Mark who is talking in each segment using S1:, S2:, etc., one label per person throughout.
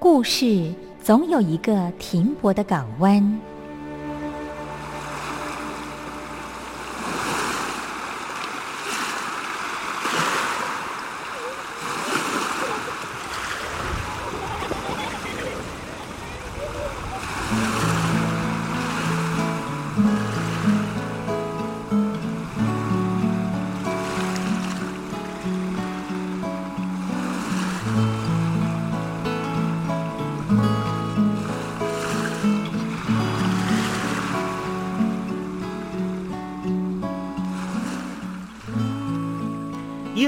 S1: 故事总有一个停泊的港湾。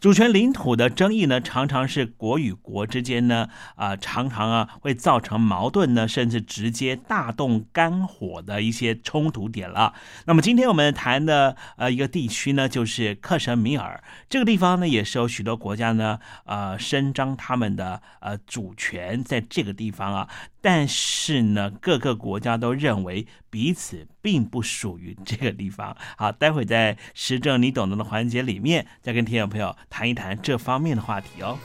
S2: 主权领土的争议呢，常常是国与国之间呢，啊，常常啊会造成矛盾呢，甚至直接大动肝火的一些冲突点了。那么今天我们谈的呃一个地区呢，就是克什米尔这个地方呢，也是有许多国家呢，呃，伸张他们的呃主权在这个地方啊。但是呢，各个国家都认为彼此并不属于这个地方。好，待会在时政你懂得的环节里面，再跟听众朋友谈一谈这方面的话题哦。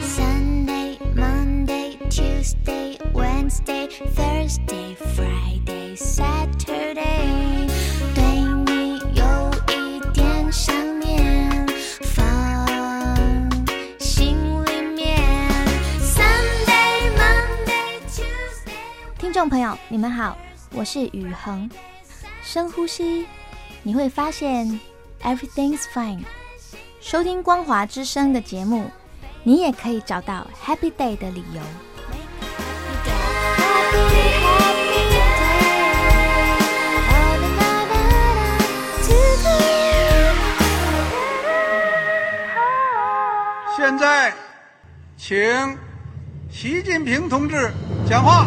S2: Sunday, Monday, Tuesday, Wednesday, Thursday, Friday, Saturday，对你有一点想念，放心里面。Sunday, Monday, Tuesday。听众朋友，你们好，我是雨恒。深呼吸，你会发现 everything's fine。收听光华之声的节目，你也可以找到 Happy Day 的理由。
S3: 现在，请习近平同志讲话。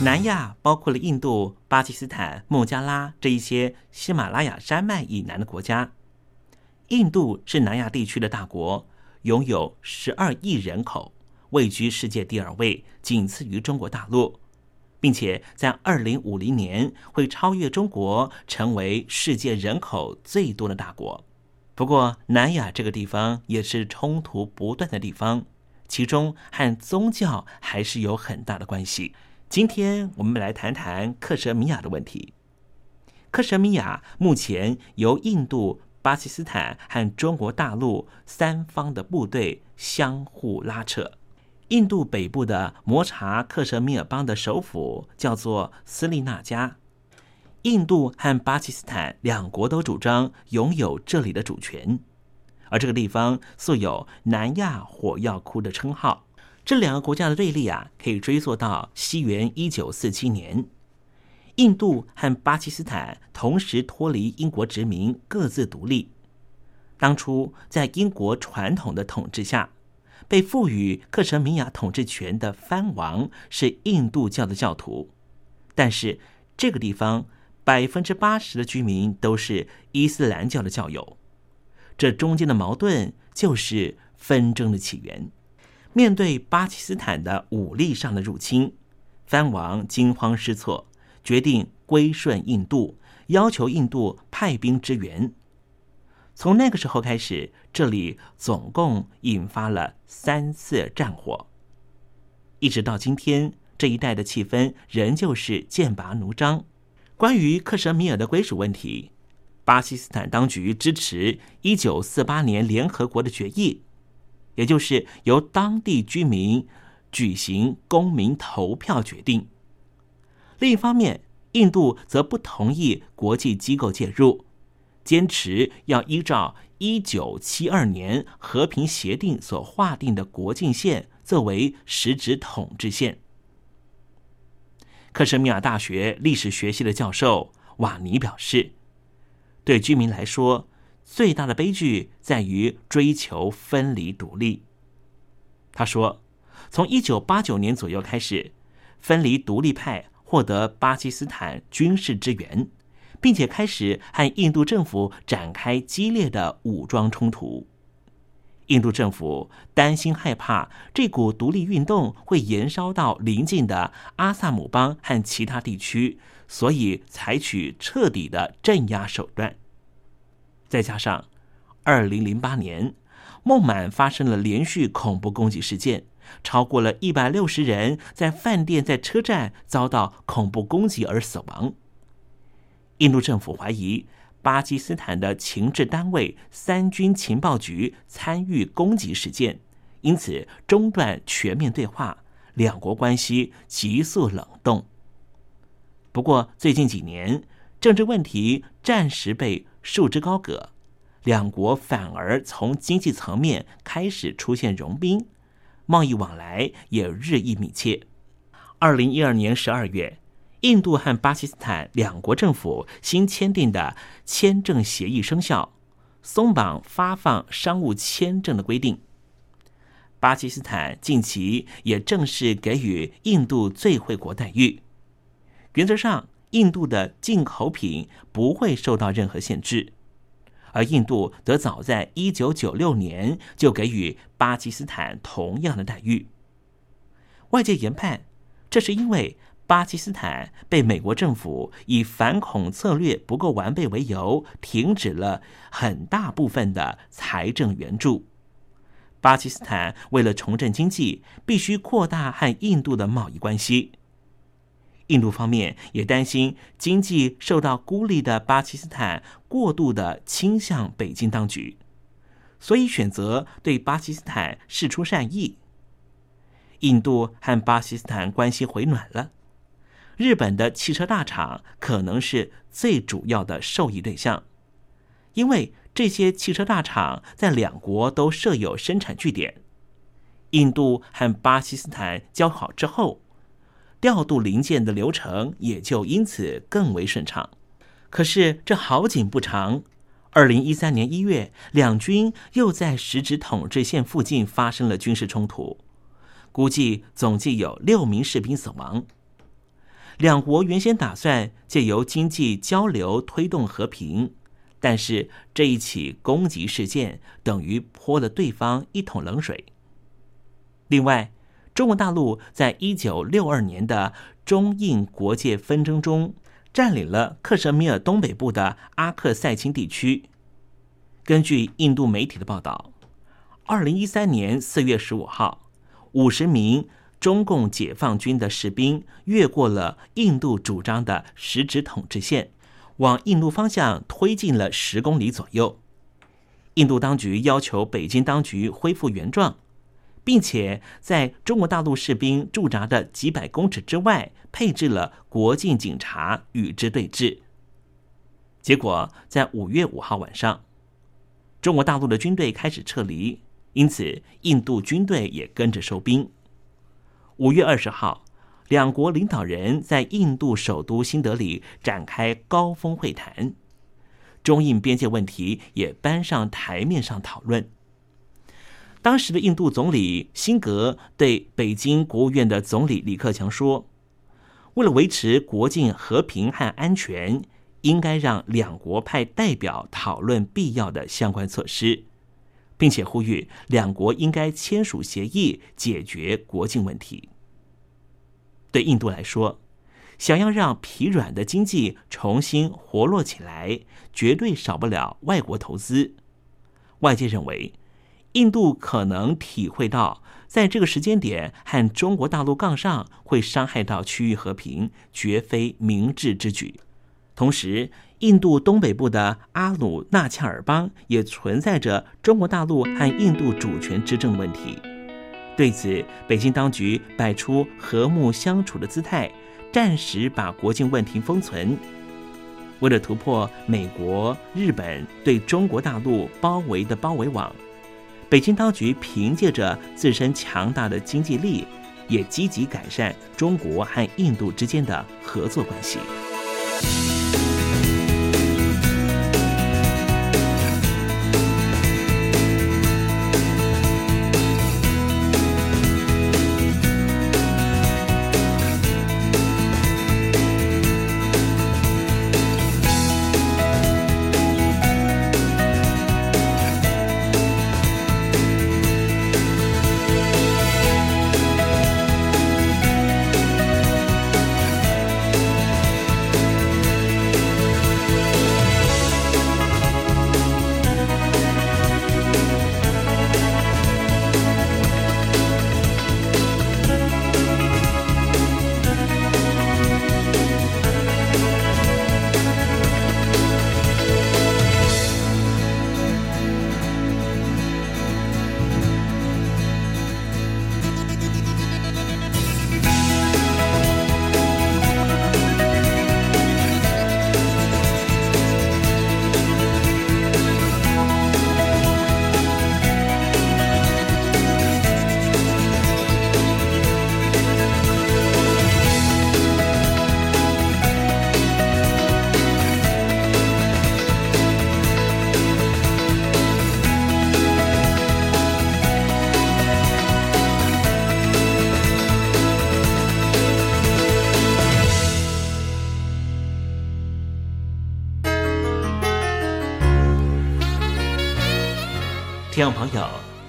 S2: 南亚包括了印度、巴基斯坦、孟加拉这一些喜马拉雅山脉以南的国家。印度是南亚地区的大国，拥有十二亿人口，位居世界第二位，仅次于中国大陆，并且在二零五零年会超越中国，成为世界人口最多的大国。不过，南亚这个地方也是冲突不断的地方，其中和宗教还是有很大的关系。今天我们来谈谈克什米亚的问题。克什米亚目前由印度巴基斯坦和中国大陆三方的部队相互拉扯。印度北部的摩查克什米尔邦的首府叫做斯利纳加。印度和巴基斯坦两国都主张拥有这里的主权，而这个地方素有“南亚火药库”的称号。这两个国家的对立啊，可以追溯到西元一九四七年。印度和巴基斯坦同时脱离英国殖民，各自独立。当初在英国传统的统治下，被赋予克什米亚统治权的藩王是印度教的教徒，但是这个地方百分之八十的居民都是伊斯兰教的教友。这中间的矛盾就是纷争的起源。面对巴基斯坦的武力上的入侵，藩王惊慌失措。决定归顺印度，要求印度派兵支援。从那个时候开始，这里总共引发了三次战火，一直到今天，这一带的气氛仍旧是剑拔弩张。关于克什米尔的归属问题，巴基斯坦当局支持一九四八年联合国的决议，也就是由当地居民举行公民投票决定。另一方面，印度则不同意国际机构介入，坚持要依照一九七二年和平协定所划定的国境线作为实质统治线。克什米尔大学历史学系的教授瓦尼表示：“对居民来说，最大的悲剧在于追求分离独立。”他说：“从一九八九年左右开始，分离独立派。”获得巴基斯坦军事支援，并且开始和印度政府展开激烈的武装冲突。印度政府担心害怕这股独立运动会延烧到邻近的阿萨姆邦和其他地区，所以采取彻底的镇压手段。再加上二零零八年孟买发生了连续恐怖攻击事件。超过了一百六十人在饭店、在车站遭到恐怖攻击而死亡。印度政府怀疑巴基斯坦的情治单位三军情报局参与攻击事件，因此中断全面对话，两国关系急速冷冻。不过，最近几年政治问题暂时被束之高阁，两国反而从经济层面开始出现融冰。贸易往来也日益密切。二零一二年十二月，印度和巴基斯坦两国政府新签订的签证协议生效，松绑发放商务签证的规定。巴基斯坦近期也正式给予印度最惠国待遇，原则上，印度的进口品不会受到任何限制。而印度则早在一九九六年就给予巴基斯坦同样的待遇。外界研判，这是因为巴基斯坦被美国政府以反恐策略不够完备为由，停止了很大部分的财政援助。巴基斯坦为了重振经济，必须扩大和印度的贸易关系。印度方面也担心经济受到孤立的巴基斯坦过度的倾向北京当局，所以选择对巴基斯坦示出善意。印度和巴基斯坦关系回暖了，日本的汽车大厂可能是最主要的受益对象，因为这些汽车大厂在两国都设有生产据点。印度和巴基斯坦交好之后。调度零件的流程也就因此更为顺畅。可是这好景不长，二零一三年一月，两军又在实质统治线附近发生了军事冲突，估计总计有六名士兵死亡。两国原先打算借由经济交流推动和平，但是这一起攻击事件等于泼了对方一桶冷水。另外。中国大陆在一九六二年的中印国界纷争中，占领了克什米尔东北部的阿克塞钦地区。根据印度媒体的报道，二零一三年四月十五号，五十名中共解放军的士兵越过了印度主张的实质统治线，往印度方向推进了十公里左右，印度当局要求北京当局恢复原状，并且在中国大陆士兵驻扎的几百公尺之外配置了国境警察与之对峙。结果在五月五号晚上，中国大陆的军队开始撤离，因此印度军队也跟着收兵。五月二十号，两国领导人在印度首都新德里展开高峰会谈。中印边界问题也搬上台面上讨论。当时的印度总理辛格对北京国务院的总理李克强说：“为了维持国境和平和安全，应该让两国派代表讨论必要的相关措施，并且呼吁两国应该签署协议解决国境问题。”对印度来说，想要让疲软的经济重新活络起来，绝对少不了外国投资。外界认为，印度可能体会到，在这个时间点和中国大陆杠上会伤害到区域和平，绝非明智之举。同时，印度东北部的阿鲁纳恰尔邦也存在着中国大陆和印度主权之争问题。对此，北京当局摆出和睦相处的姿态。暂时把国境问题封存，为了突破美国、日本对中国大陆包围的包围网，北京当局凭借着自身强大的经济力，也积极改善中国和印度之间的合作关系。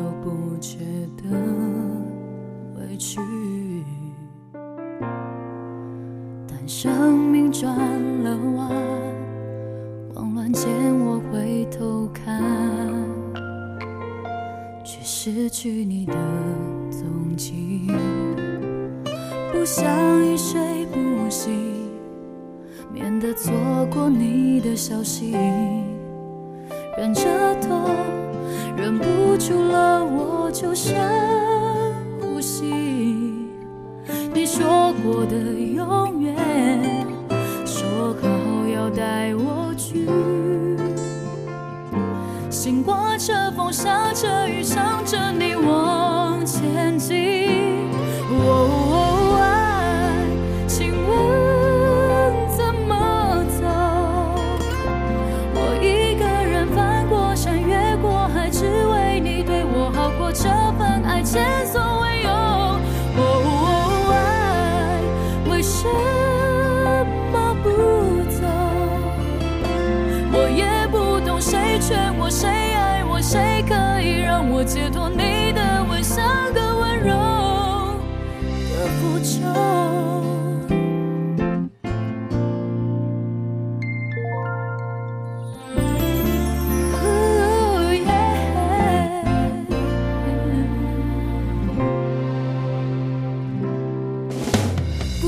S4: 都不觉得委屈但生命转了弯慌乱间我回头看却失去你的踪迹。不想一睡不醒免得错过你的消息。忍着痛忍不住了我就深呼吸你说过的永远说好要带我去。心刮着风下着雨想着你往前进。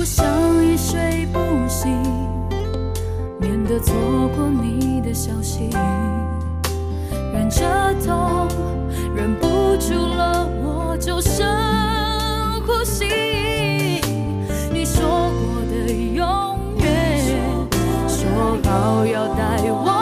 S4: 不想一睡不醒，免得错过你的消息。忍着痛，忍不住了，我就深呼吸。你说过的永远，说好要带我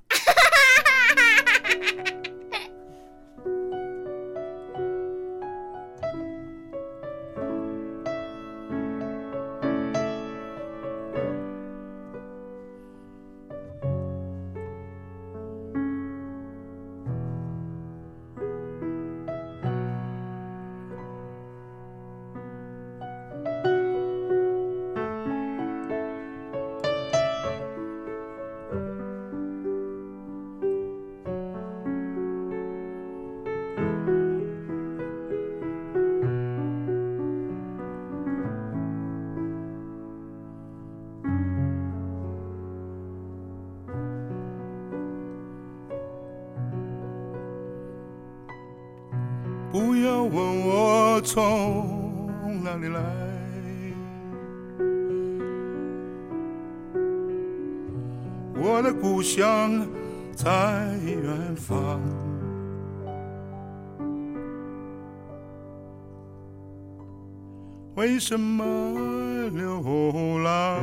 S5: 为什么流浪？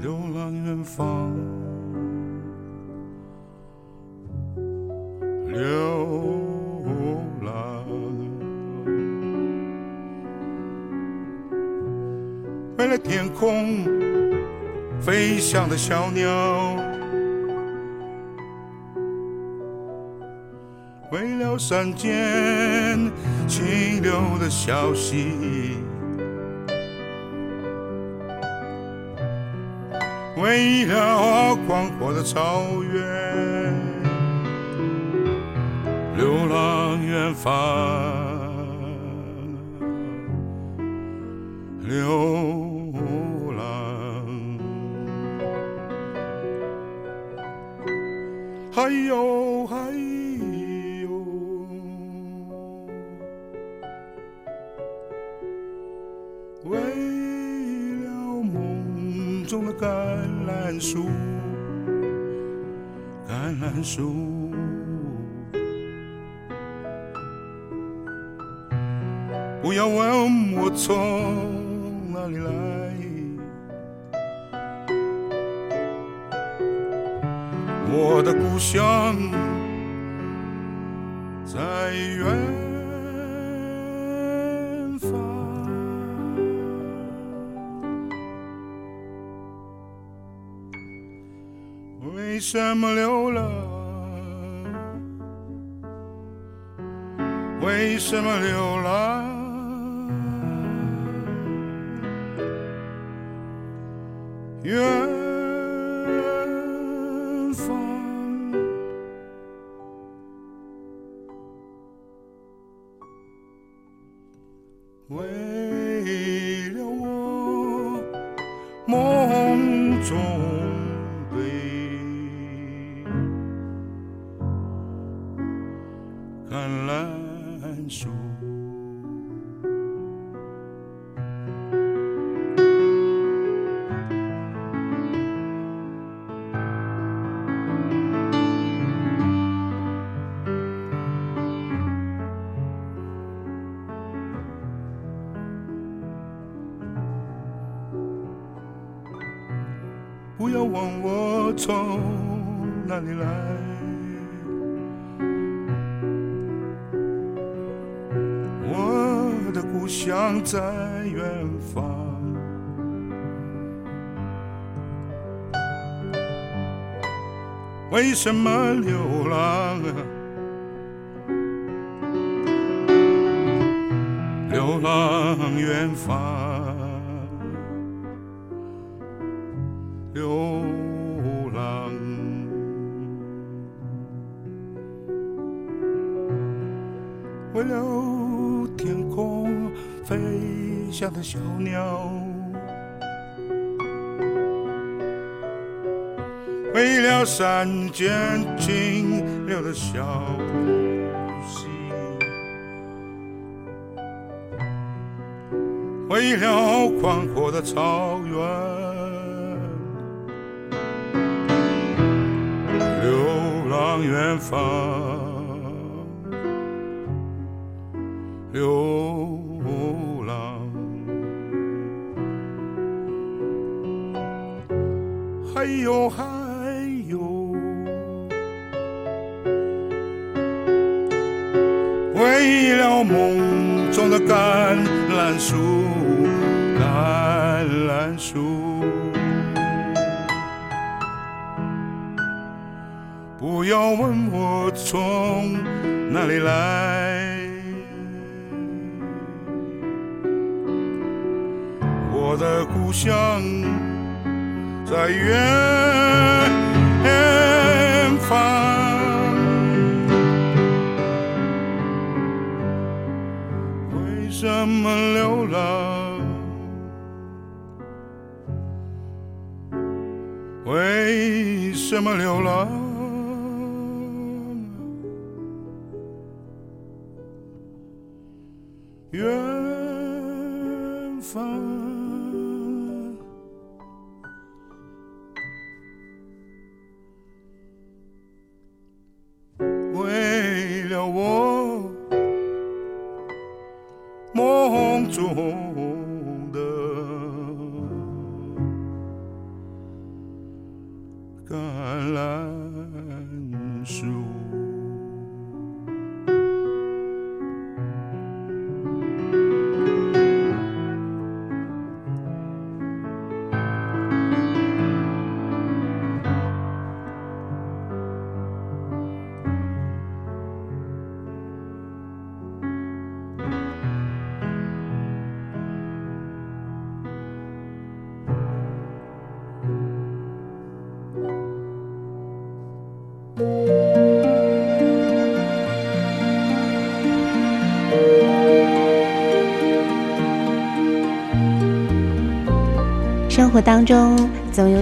S5: 流浪远方。流浪，为了天空飞翔的小鸟，为了山间清流的小溪，为了广阔的草原。流浪远方，流浪，还有树。不要问我从哪里来，我的故乡在远方。为什么流浪？为什么什么流浪啊？流浪远方，流浪。为了天空飞翔的小鸟。了山间清流的小溪，为了宽阔的草原，流浪远方。远方。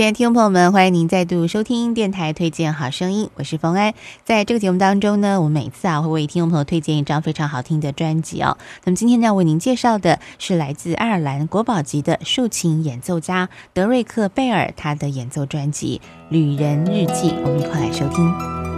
S6: 亲爱的听众朋友们，欢迎您再度收听电台推荐好声音，我是冯安。在这个节目当中呢，我每次啊会为听众朋友推荐一张非常好听的专辑哦。那么今天呢，为您介绍的是来自爱尔兰国宝级的竖琴演奏家德瑞克·贝尔他的演奏专辑《旅人日记》，我们一块来收听。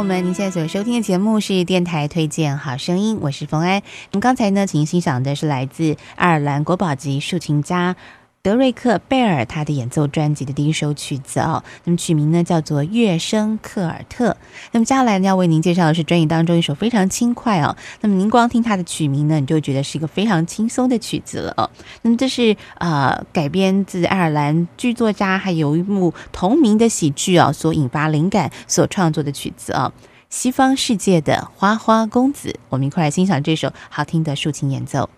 S6: 友们，您现在所收听的节目是电台推荐好声音，我是冯安。那么刚才呢，请欣赏的是来自爱尔兰国宝级竖琴家德瑞克·贝尔他的演奏专辑的第一首曲子哦。那么曲名呢叫做《乐声克尔特》。那么接下来呢要为您介绍的是专辑当中一首非常轻快哦。那么您光听它的曲名呢，你就觉得是一个非常轻松的曲子了哦。那么这是呃改编自爱尔兰剧作家还有一幕同名的喜剧哦所引发灵感所创作的曲子哦。西方世界的花花公子，我们一块来欣赏这首好听的竖琴演奏。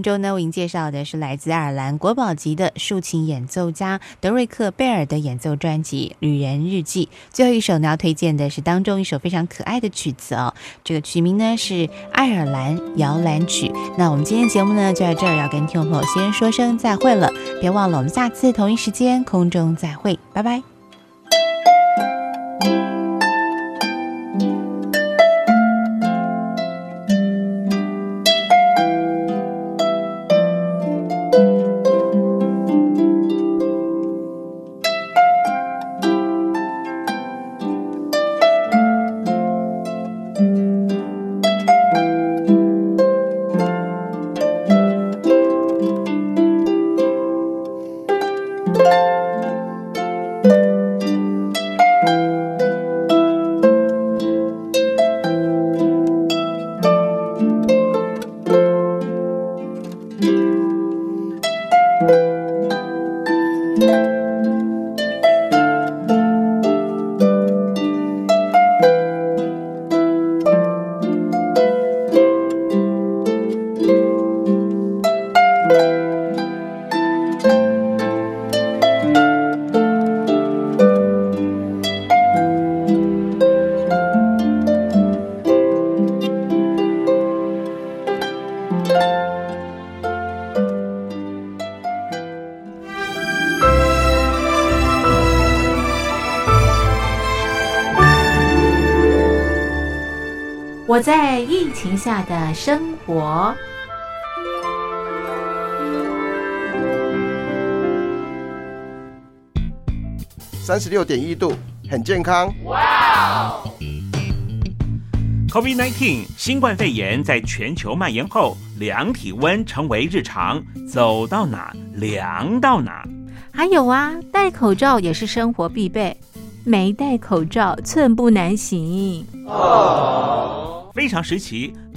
S6: 当中呢，为您介绍的是来自爱尔兰国宝级的竖琴演奏家德瑞克·贝尔的演奏专辑《旅人日记》。最后一首呢，要推荐的是当中一首非常可爱的曲子哦，这个曲名呢是《爱尔兰摇篮曲》。那我们今天节目呢就在这儿，要跟听众朋友先说声再会了。别忘了，我们下次同一时间空中再会，拜拜。
S1: 我下的生活。
S7: 三十六点一度，很健康。
S2: 哇！COVID-19 新冠肺炎在全球蔓延后，量体温成为日常，走到哪量到哪。
S1: 还有啊，戴口罩也是生活必备，没戴口罩寸步难行。
S2: 哦，非常时期，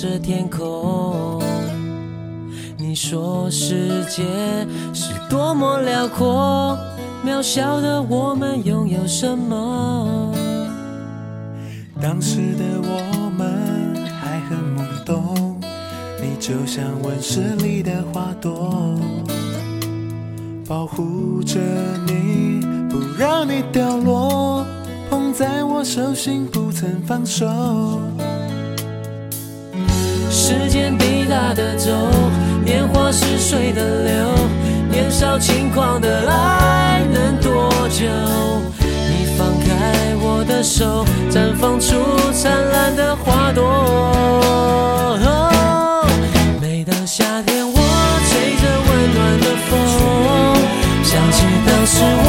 S8: 着天空，你说世界是多么辽阔，渺小的我们拥有什么？当时的我们还很懵懂，你就像温室里的花朵，保护着你，不让你掉落，捧在我手心不曾放手。的走，年华似水的流，年少轻狂的爱能多久？你放开我的手，绽放出灿烂的花朵。每当夏天，我吹着温暖的风，想起当时我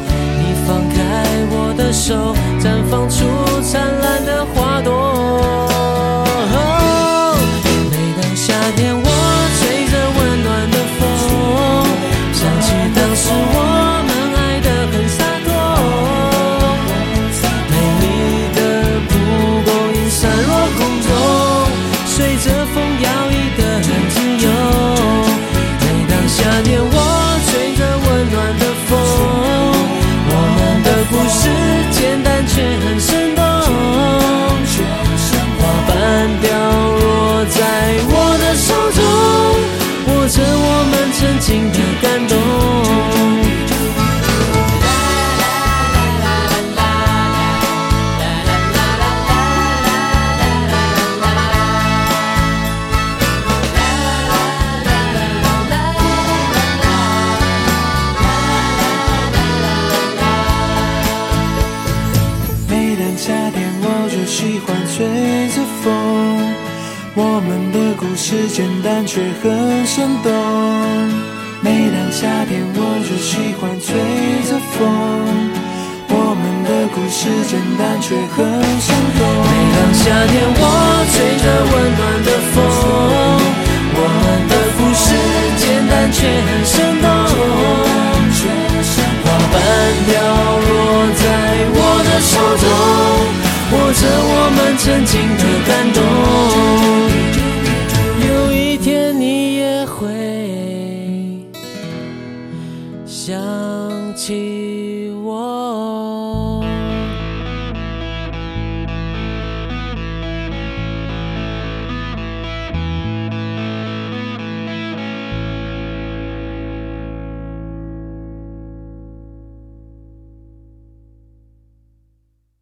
S8: 手，绽放出灿烂的花朵。